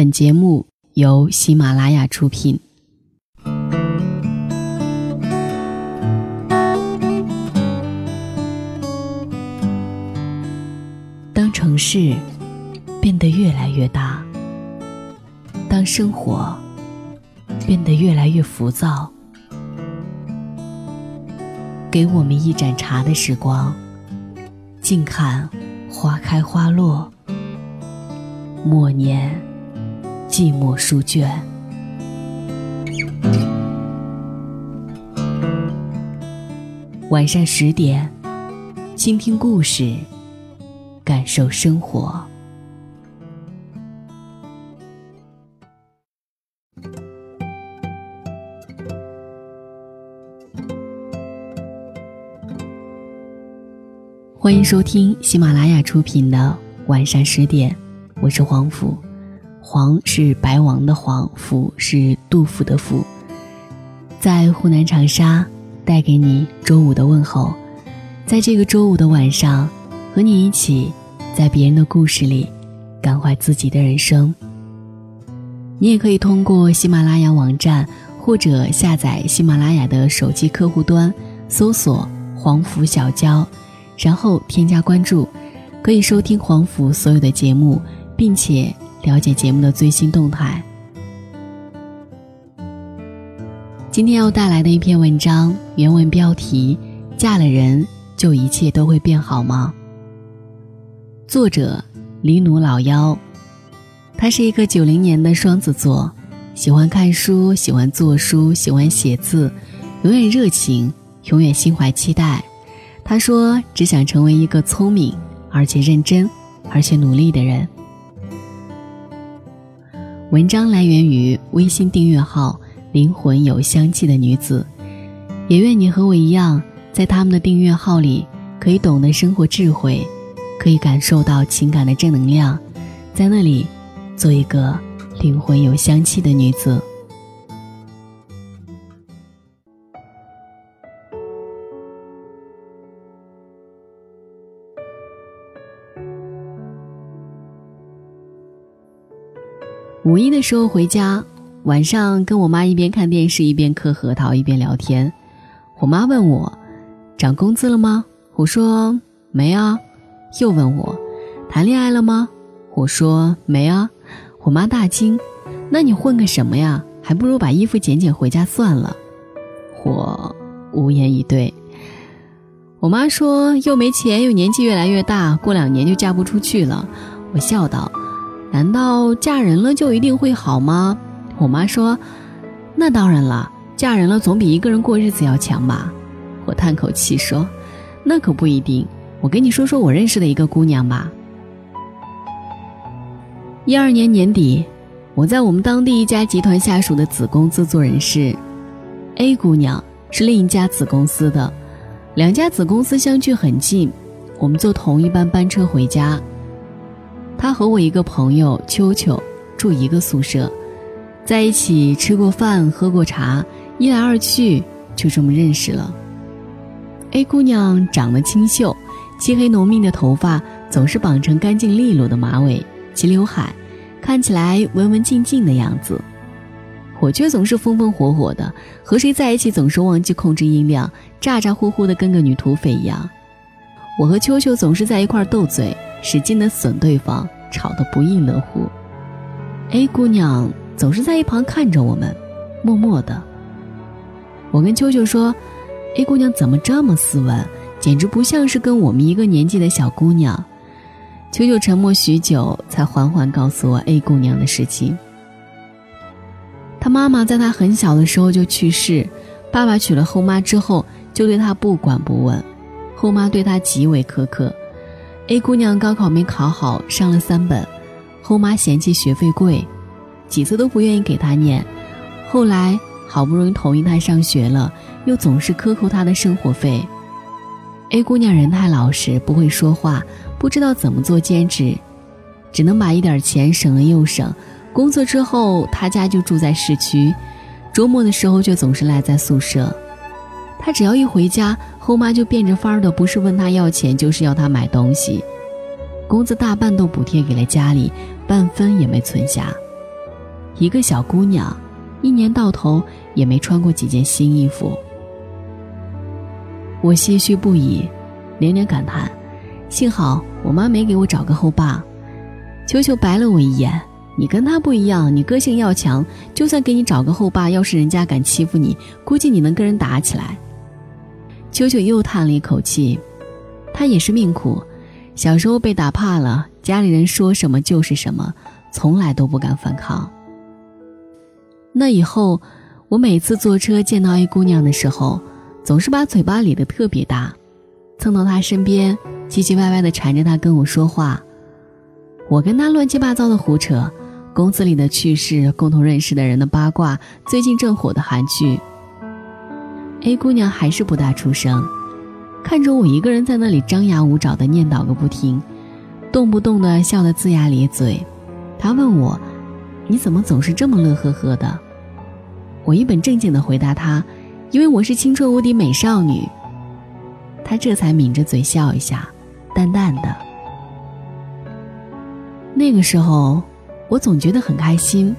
本节目由喜马拉雅出品。当城市变得越来越大，当生活变得越来越浮躁，给我们一盏茶的时光，静看花开花落，默念。寂寞书卷。晚上十点，倾听故事，感受生活。欢迎收听喜马拉雅出品的《晚上十点》，我是黄甫。黄是白王的黄，甫是杜甫的甫。在湖南长沙，带给你周五的问候。在这个周五的晚上，和你一起，在别人的故事里，感怀自己的人生。你也可以通过喜马拉雅网站，或者下载喜马拉雅的手机客户端，搜索“黄甫小娇”，然后添加关注，可以收听黄甫所有的节目，并且。了解节目的最新动态。今天要带来的一篇文章，原文标题：嫁了人就一切都会变好吗？作者：李努老妖，他是一个九零年的双子座，喜欢看书，喜欢做书，喜欢写字，永远热情，永远心怀期待。他说：“只想成为一个聪明而且认真而且努力的人。”文章来源于微信订阅号“灵魂有香气的女子”，也愿你和我一样，在他们的订阅号里，可以懂得生活智慧，可以感受到情感的正能量，在那里，做一个灵魂有香气的女子。五一的时候回家，晚上跟我妈一边看电视一边嗑核桃一边聊天。我妈问我：“涨工资了吗？”我说：“没啊。”又问我：“谈恋爱了吗？”我说：“没啊。”我妈大惊：“那你混个什么呀？还不如把衣服捡捡回家算了。”我无言以对。我妈说：“又没钱，又年纪越来越大，过两年就嫁不出去了。”我笑道。难道嫁人了就一定会好吗？我妈说：“那当然了，嫁人了总比一个人过日子要强吧。”我叹口气说：“那可不一定。我给你说说我认识的一个姑娘吧。一二年年底，我在我们当地一家集团下属的子公司做人事，A 姑娘是另一家子公司的，两家子公司相距很近，我们坐同一班班车回家。”他和我一个朋友秋秋住一个宿舍，在一起吃过饭、喝过茶，一来二去就这么认识了。A 姑娘长得清秀，漆黑浓密的头发总是绑成干净利落的马尾，齐刘海，看起来文文静静的样子。我却总是风风火火的，和谁在一起总是忘记控制音量，咋咋呼呼的跟个女土匪一样。我和秋秋总是在一块斗嘴。使劲的损对方，吵得不亦乐乎。A 姑娘总是在一旁看着我们，默默的。我跟秋秋说：“A 姑娘怎么这么斯文，简直不像是跟我们一个年纪的小姑娘。”秋秋沉默许久，才缓缓告诉我 A 姑娘的事情。她妈妈在她很小的时候就去世，爸爸娶了后妈之后，就对她不管不问，后妈对她极为苛刻。A 姑娘高考没考好，上了三本，后妈嫌弃学费贵，几次都不愿意给她念。后来好不容易同意她上学了，又总是克扣她的生活费。A 姑娘人太老实，不会说话，不知道怎么做兼职，只能把一点钱省了又省。工作之后，她家就住在市区，周末的时候却总是赖在宿舍。她只要一回家，后妈就变着法儿的，不是问他要钱，就是要他买东西。工资大半都补贴给了家里，半分也没存下。一个小姑娘，一年到头也没穿过几件新衣服。我唏嘘不已，连连感叹：幸好我妈没给我找个后爸。球球白了我一眼：“你跟他不一样，你个性要强，就算给你找个后爸，要是人家敢欺负你，估计你能跟人打起来。”球球又叹了一口气，他也是命苦，小时候被打怕了，家里人说什么就是什么，从来都不敢反抗。那以后，我每次坐车见到 A 姑娘的时候，总是把嘴巴咧得特别大，蹭到她身边，唧唧歪歪地缠着她跟我说话。我跟她乱七八糟的胡扯，公司里的趣事，共同认识的人的八卦，最近正火的韩剧。A 姑娘还是不大出声，看着我一个人在那里张牙舞爪的念叨个不停，动不动的笑得龇牙咧嘴。她问我：“你怎么总是这么乐呵呵的？”我一本正经的回答她：“因为我是青春无敌美少女。”她这才抿着嘴笑一下，淡淡的。那个时候，我总觉得很开心。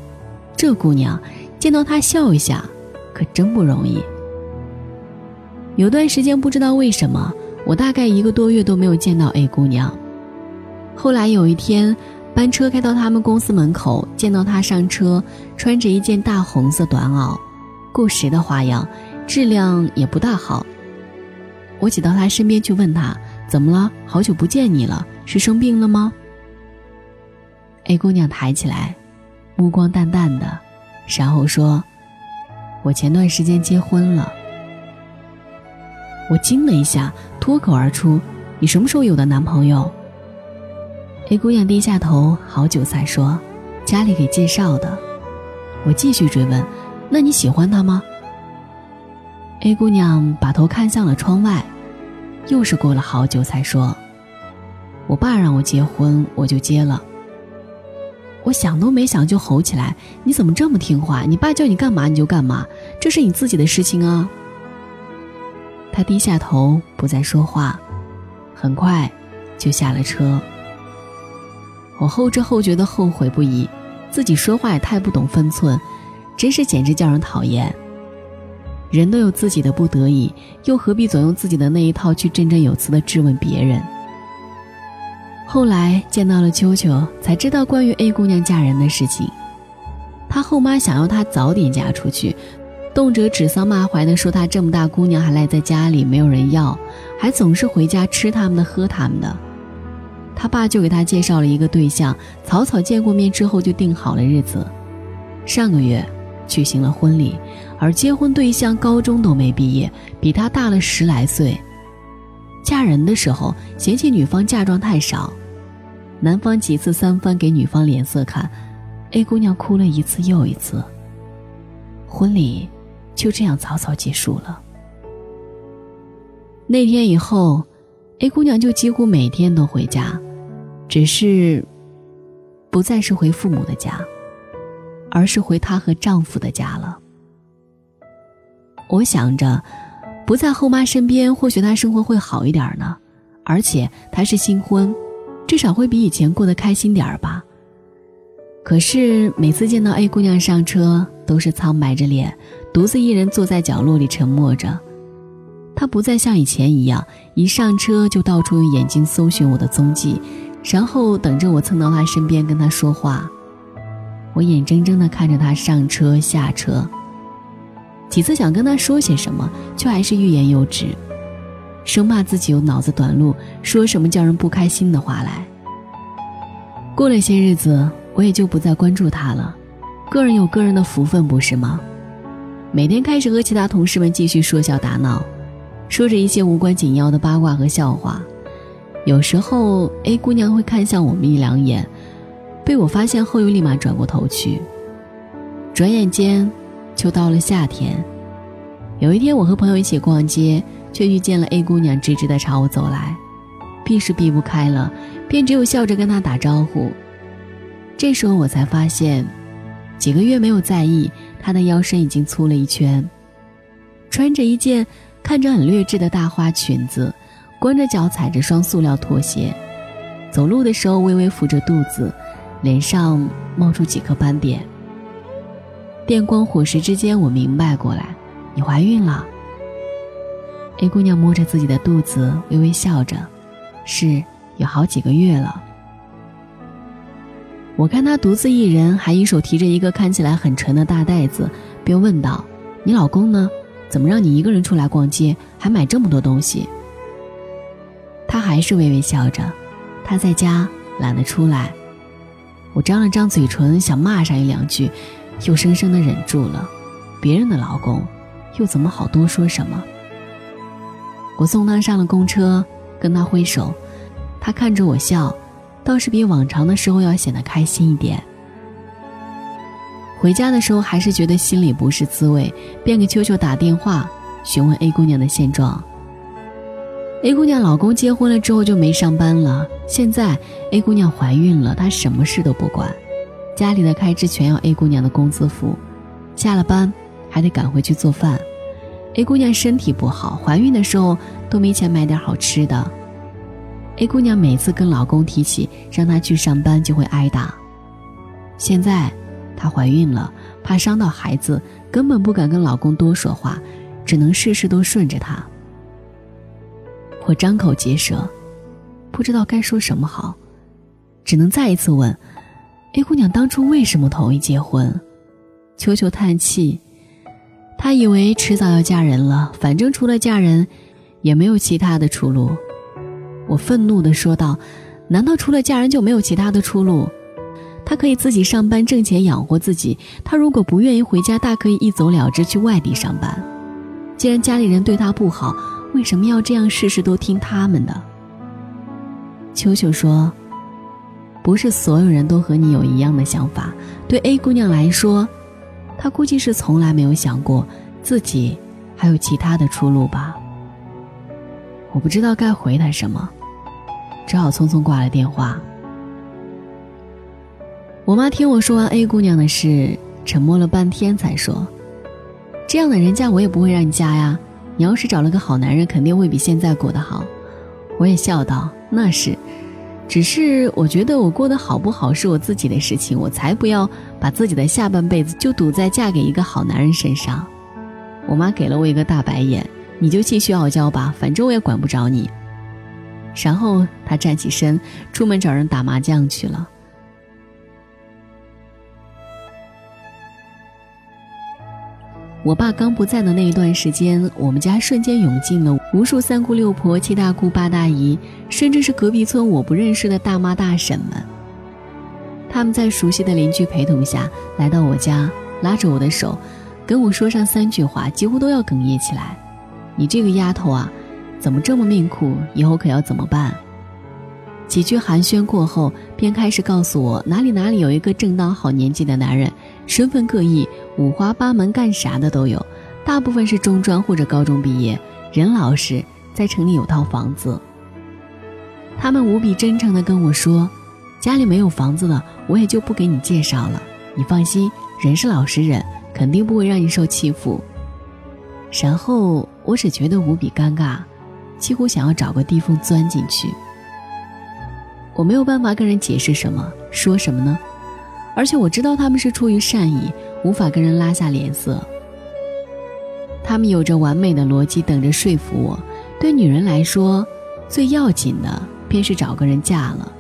这姑娘，见到她笑一下，可真不容易。有段时间不知道为什么，我大概一个多月都没有见到 A 姑娘。后来有一天，班车开到他们公司门口，见到她上车，穿着一件大红色短袄，过时的花样，质量也不大好。我挤到她身边去问她：“怎么了？好久不见你了，是生病了吗？”A 姑娘抬起来，目光淡淡的，然后说：“我前段时间结婚了。”我惊了一下，脱口而出：“你什么时候有的男朋友？”A 姑娘低下头，好久才说：“家里给介绍的。”我继续追问：“那你喜欢他吗？”A 姑娘把头看向了窗外，又是过了好久才说：“我爸让我结婚，我就结了。”我想都没想就吼起来：“你怎么这么听话？你爸叫你干嘛你就干嘛，这是你自己的事情啊！”他低下头，不再说话，很快就下了车。我后知后觉的后悔不已，自己说话也太不懂分寸，真是简直叫人讨厌。人都有自己的不得已，又何必总用自己的那一套去振振有词的质问别人？后来见到了秋秋，才知道关于 A 姑娘嫁人的事情。她后妈想要她早点嫁出去。动辄指桑骂槐的说她这么大姑娘还赖在家里没有人要，还总是回家吃他们的喝他们的。他爸就给她介绍了一个对象，草草见过面之后就定好了日子。上个月举行了婚礼，而结婚对象高中都没毕业，比她大了十来岁。嫁人的时候嫌弃女方嫁妆太少，男方几次三番给女方脸色看，A 姑娘哭了一次又一次。婚礼。就这样草草结束了。那天以后，A 姑娘就几乎每天都回家，只是不再是回父母的家，而是回她和丈夫的家了。我想着，不在后妈身边，或许她生活会好一点呢。而且她是新婚，至少会比以前过得开心点吧。可是每次见到 A 姑娘上车，都是苍白着脸。独自一人坐在角落里沉默着，他不再像以前一样，一上车就到处用眼睛搜寻我的踪迹，然后等着我蹭到他身边跟他说话。我眼睁睁地看着他上车下车，几次想跟他说些什么，却还是欲言又止，生怕自己有脑子短路，说什么叫人不开心的话来。过了些日子，我也就不再关注他了，个人有个人的福分，不是吗？每天开始和其他同事们继续说笑打闹，说着一些无关紧要的八卦和笑话。有时候 A 姑娘会看向我们一两眼，被我发现后又立马转过头去。转眼间，就到了夏天。有一天，我和朋友一起逛街，却遇见了 A 姑娘，直直地朝我走来，避是避不开了，便只有笑着跟她打招呼。这时候我才发现，几个月没有在意。她的腰身已经粗了一圈，穿着一件看着很劣质的大花裙子，光着脚踩着双塑料拖鞋，走路的时候微微扶着肚子，脸上冒出几颗斑点。电光火石之间，我明白过来，你怀孕了。A 姑娘摸着自己的肚子，微微笑着，是有好几个月了。我看她独自一人，还一手提着一个看起来很沉的大袋子，便问道：“你老公呢？怎么让你一个人出来逛街，还买这么多东西？”她还是微微笑着，他在家懒得出来。我张了张嘴唇，想骂上一两句，又生生的忍住了。别人的老公，又怎么好多说什么？我送他上了公车，跟他挥手，他看着我笑，倒是比往常的时候要显得开心一点。回家的时候还是觉得心里不是滋味，便给秋秋打电话询问 A 姑娘的现状。A 姑娘老公结婚了之后就没上班了，现在 A 姑娘怀孕了，她什么事都不管，家里的开支全要 A 姑娘的工资付，下了班还得赶回去做饭。A 姑娘身体不好，怀孕的时候都没钱买点好吃的。A 姑娘每次跟老公提起让她去上班，就会挨打。现在她怀孕了，怕伤到孩子，根本不敢跟老公多说话，只能事事都顺着他。我张口结舌，不知道该说什么好，只能再一次问：“A 姑娘当初为什么同意结婚？”秋秋叹气，她以为迟早要嫁人了，反正除了嫁人，也没有其他的出路。我愤怒地说道：“难道除了嫁人就没有其他的出路？她可以自己上班挣钱养活自己。她如果不愿意回家，大可以一走了之去外地上班。既然家里人对她不好。”为什么要这样？事事都听他们的。秋秋说：“不是所有人都和你有一样的想法。对 A 姑娘来说，她估计是从来没有想过自己还有其他的出路吧。”我不知道该回答什么，只好匆匆挂了电话。我妈听我说完 A 姑娘的事，沉默了半天，才说：“这样的人家，我也不会让你嫁呀。”你要是找了个好男人，肯定会比现在过得好。我也笑道：“那是，只是我觉得我过得好不好是我自己的事情，我才不要把自己的下半辈子就赌在嫁给一个好男人身上。”我妈给了我一个大白眼：“你就继续傲娇吧，反正我也管不着你。”然后他站起身，出门找人打麻将去了。我爸刚不在的那一段时间，我们家瞬间涌进了无数三姑六婆、七大姑八大姨，甚至是隔壁村我不认识的大妈大婶们。他们在熟悉的邻居陪同下来到我家，拉着我的手，跟我说上三句话，几乎都要哽咽起来：“你这个丫头啊，怎么这么命苦？以后可要怎么办？”几句寒暄过后，便开始告诉我哪里哪里有一个正当好年纪的男人，身份各异，五花八门，干啥的都有，大部分是中专或者高中毕业，人老实，在城里有套房子。他们无比真诚地跟我说：“家里没有房子了，我也就不给你介绍了。你放心，人是老实人，肯定不会让你受欺负。”然后我只觉得无比尴尬，几乎想要找个地缝钻进去。我没有办法跟人解释什么，说什么呢？而且我知道他们是出于善意，无法跟人拉下脸色。他们有着完美的逻辑，等着说服我。对女人来说，最要紧的便是找个人嫁了，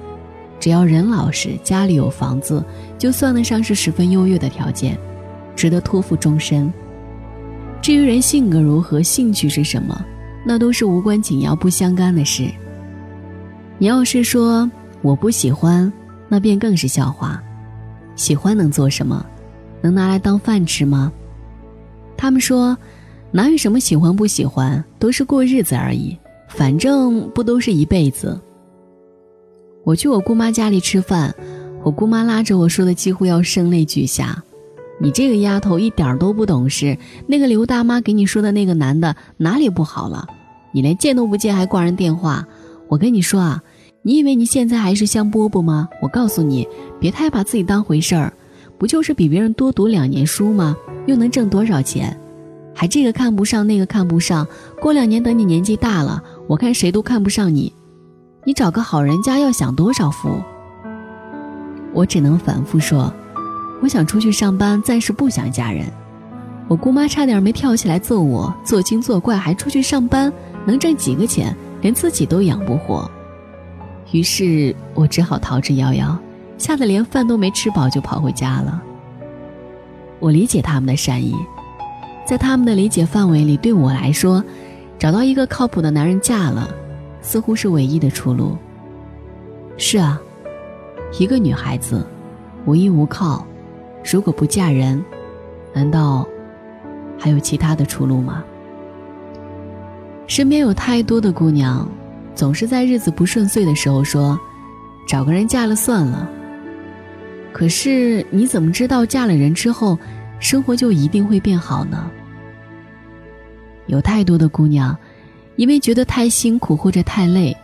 只要人老实，家里有房子，就算得上是十分优越的条件，值得托付终身。至于人性格如何，兴趣是什么，那都是无关紧要、不相干的事。你要是说，我不喜欢，那便更是笑话。喜欢能做什么？能拿来当饭吃吗？他们说，哪有什么喜欢不喜欢，都是过日子而已。反正不都是一辈子。我去我姑妈家里吃饭，我姑妈拉着我说的几乎要声泪俱下：“你这个丫头一点都不懂事。那个刘大妈给你说的那个男的哪里不好了？你连见都不见还挂人电话。我跟你说啊。”你以为你现在还是香饽饽吗？我告诉你，别太把自己当回事儿，不就是比别人多读两年书吗？又能挣多少钱？还这个看不上，那个看不上，过两年等你年纪大了，我看谁都看不上你。你找个好人家要享多少福？我只能反复说，我想出去上班，暂时不想嫁人。我姑妈差点没跳起来揍我，作精作怪还出去上班，能挣几个钱，连自己都养不活。于是我只好逃之夭夭，吓得连饭都没吃饱就跑回家了。我理解他们的善意，在他们的理解范围里，对我来说，找到一个靠谱的男人嫁了，似乎是唯一的出路。是啊，一个女孩子，无依无靠，如果不嫁人，难道还有其他的出路吗？身边有太多的姑娘，总是在日子不顺遂的时候说：“找个人嫁了算了。”可是你怎么知道嫁了人之后，生活就一定会变好呢？有太多的姑娘，因为觉得太辛苦或者太累。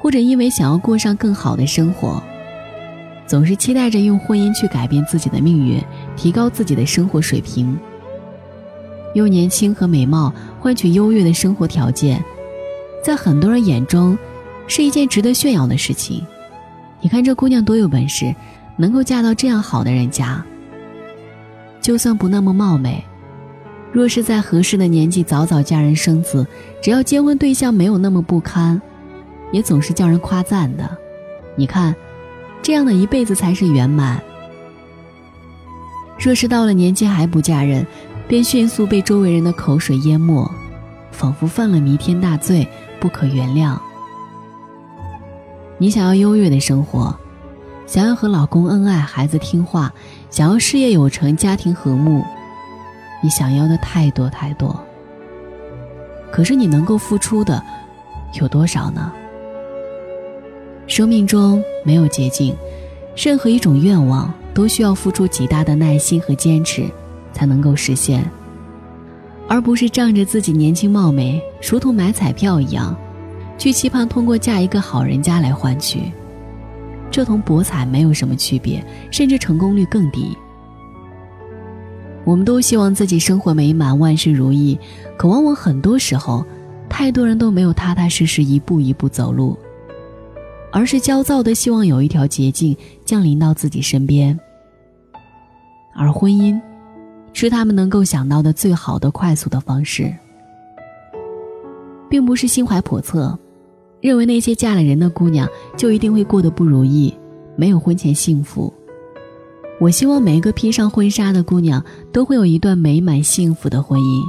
或者因为想要过上更好的生活，总是期待着用婚姻去改变自己的命运，提高自己的生活水平。用年轻和美貌换取优越的生活条件，在很多人眼中是一件值得炫耀的事情。你看这姑娘多有本事，能够嫁到这样好的人家。就算不那么貌美，若是在合适的年纪早早嫁人生子，只要结婚对象没有那么不堪。也总是叫人夸赞的，你看，这样的一辈子才是圆满。若是到了年纪还不嫁人，便迅速被周围人的口水淹没，仿佛犯了弥天大罪，不可原谅。你想要优越的生活，想要和老公恩爱，孩子听话，想要事业有成，家庭和睦，你想要的太多太多。可是你能够付出的，有多少呢？生命中没有捷径，任何一种愿望都需要付出极大的耐心和坚持，才能够实现，而不是仗着自己年轻貌美，如同买彩票一样，去期盼通过嫁一个好人家来换取，这同博彩没有什么区别，甚至成功率更低。我们都希望自己生活美满，万事如意，可往往很多时候，太多人都没有踏踏实实一步一步走路。而是焦躁的希望有一条捷径降临到自己身边，而婚姻，是他们能够想到的最好的快速的方式，并不是心怀叵测，认为那些嫁了人的姑娘就一定会过得不如意，没有婚前幸福。我希望每一个披上婚纱的姑娘都会有一段美满幸福的婚姻。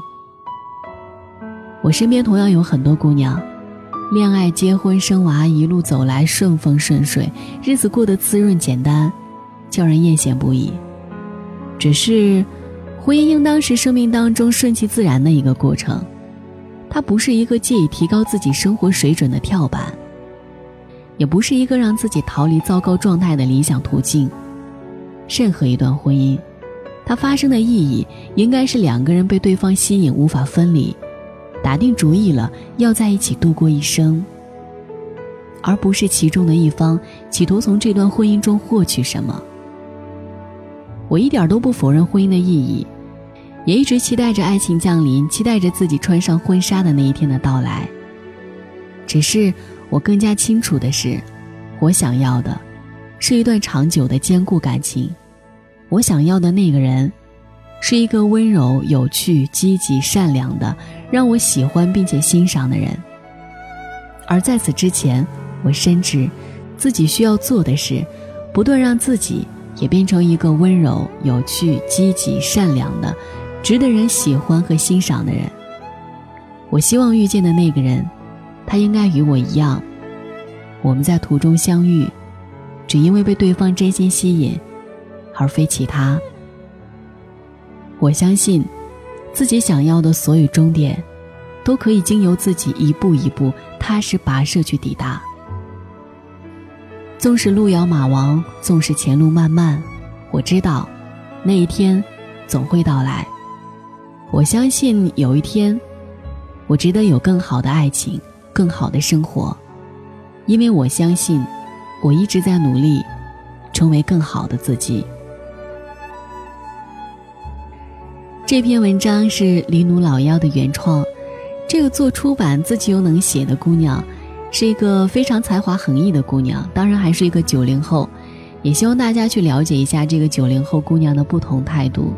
我身边同样有很多姑娘。恋爱、结婚、生娃，一路走来顺风顺水，日子过得滋润简单，叫人艳羡不已。只是，婚姻应当是生命当中顺其自然的一个过程，它不是一个借以提高自己生活水准的跳板，也不是一个让自己逃离糟糕状态的理想途径。任何一段婚姻，它发生的意义应该是两个人被对方吸引，无法分离。打定主意了要在一起度过一生，而不是其中的一方企图从这段婚姻中获取什么。我一点都不否认婚姻的意义，也一直期待着爱情降临，期待着自己穿上婚纱的那一天的到来。只是我更加清楚的是，我想要的，是一段长久的坚固感情。我想要的那个人。是一个温柔、有趣、积极、善良的，让我喜欢并且欣赏的人。而在此之前，我深知，自己需要做的是，不断让自己也变成一个温柔、有趣、积极、善良的，值得人喜欢和欣赏的人。我希望遇见的那个人，他应该与我一样，我们在途中相遇，只因为被对方真心吸引，而非其他。我相信，自己想要的所有终点，都可以经由自己一步一步踏实跋涉去抵达。纵使路遥马亡，纵使前路漫漫，我知道，那一天总会到来。我相信有一天，我值得有更好的爱情，更好的生活，因为我相信，我一直在努力，成为更好的自己。这篇文章是李努老妖的原创，这个做出版自己又能写的姑娘，是一个非常才华横溢的姑娘，当然还是一个九零后，也希望大家去了解一下这个九零后姑娘的不同态度。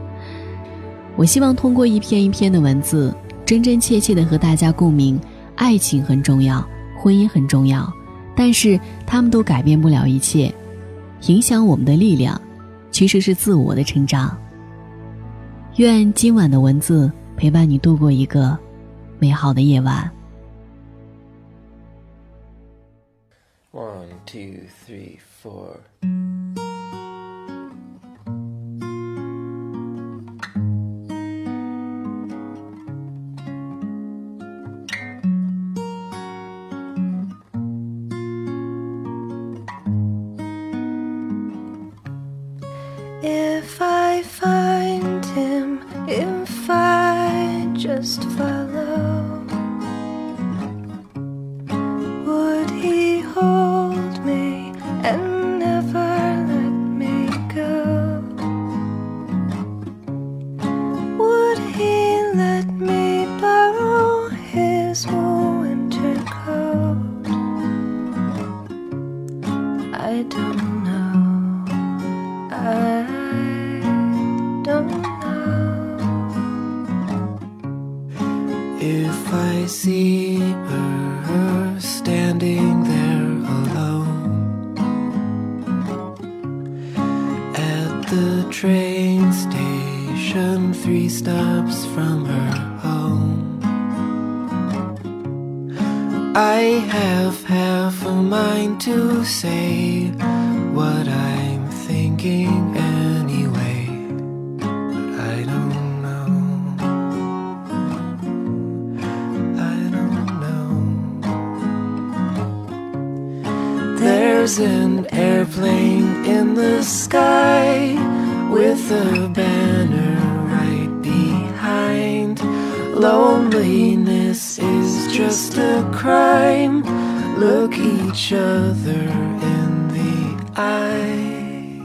我希望通过一篇一篇的文字，真真切切的和大家共鸣：爱情很重要，婚姻很重要，但是他们都改变不了一切。影响我们的力量，其实是自我的成长。愿今晚的文字陪伴你度过一个美好的夜晚。One, two, three, four. Stops from her home, I have half a mind to say what I'm thinking anyway, but I don't know. I don't know. There's an airplane in the sky with a Loneliness is just a crime. Look each other in the eye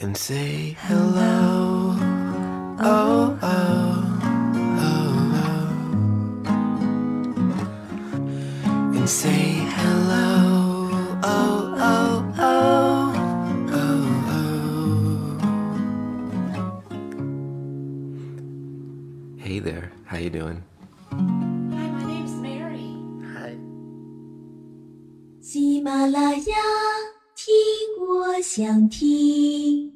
and say hello. Oh, oh, oh, oh. And say hello. Oh, doing? Hi, my name's Mary. Hi. 喜马拉雅，听我想听。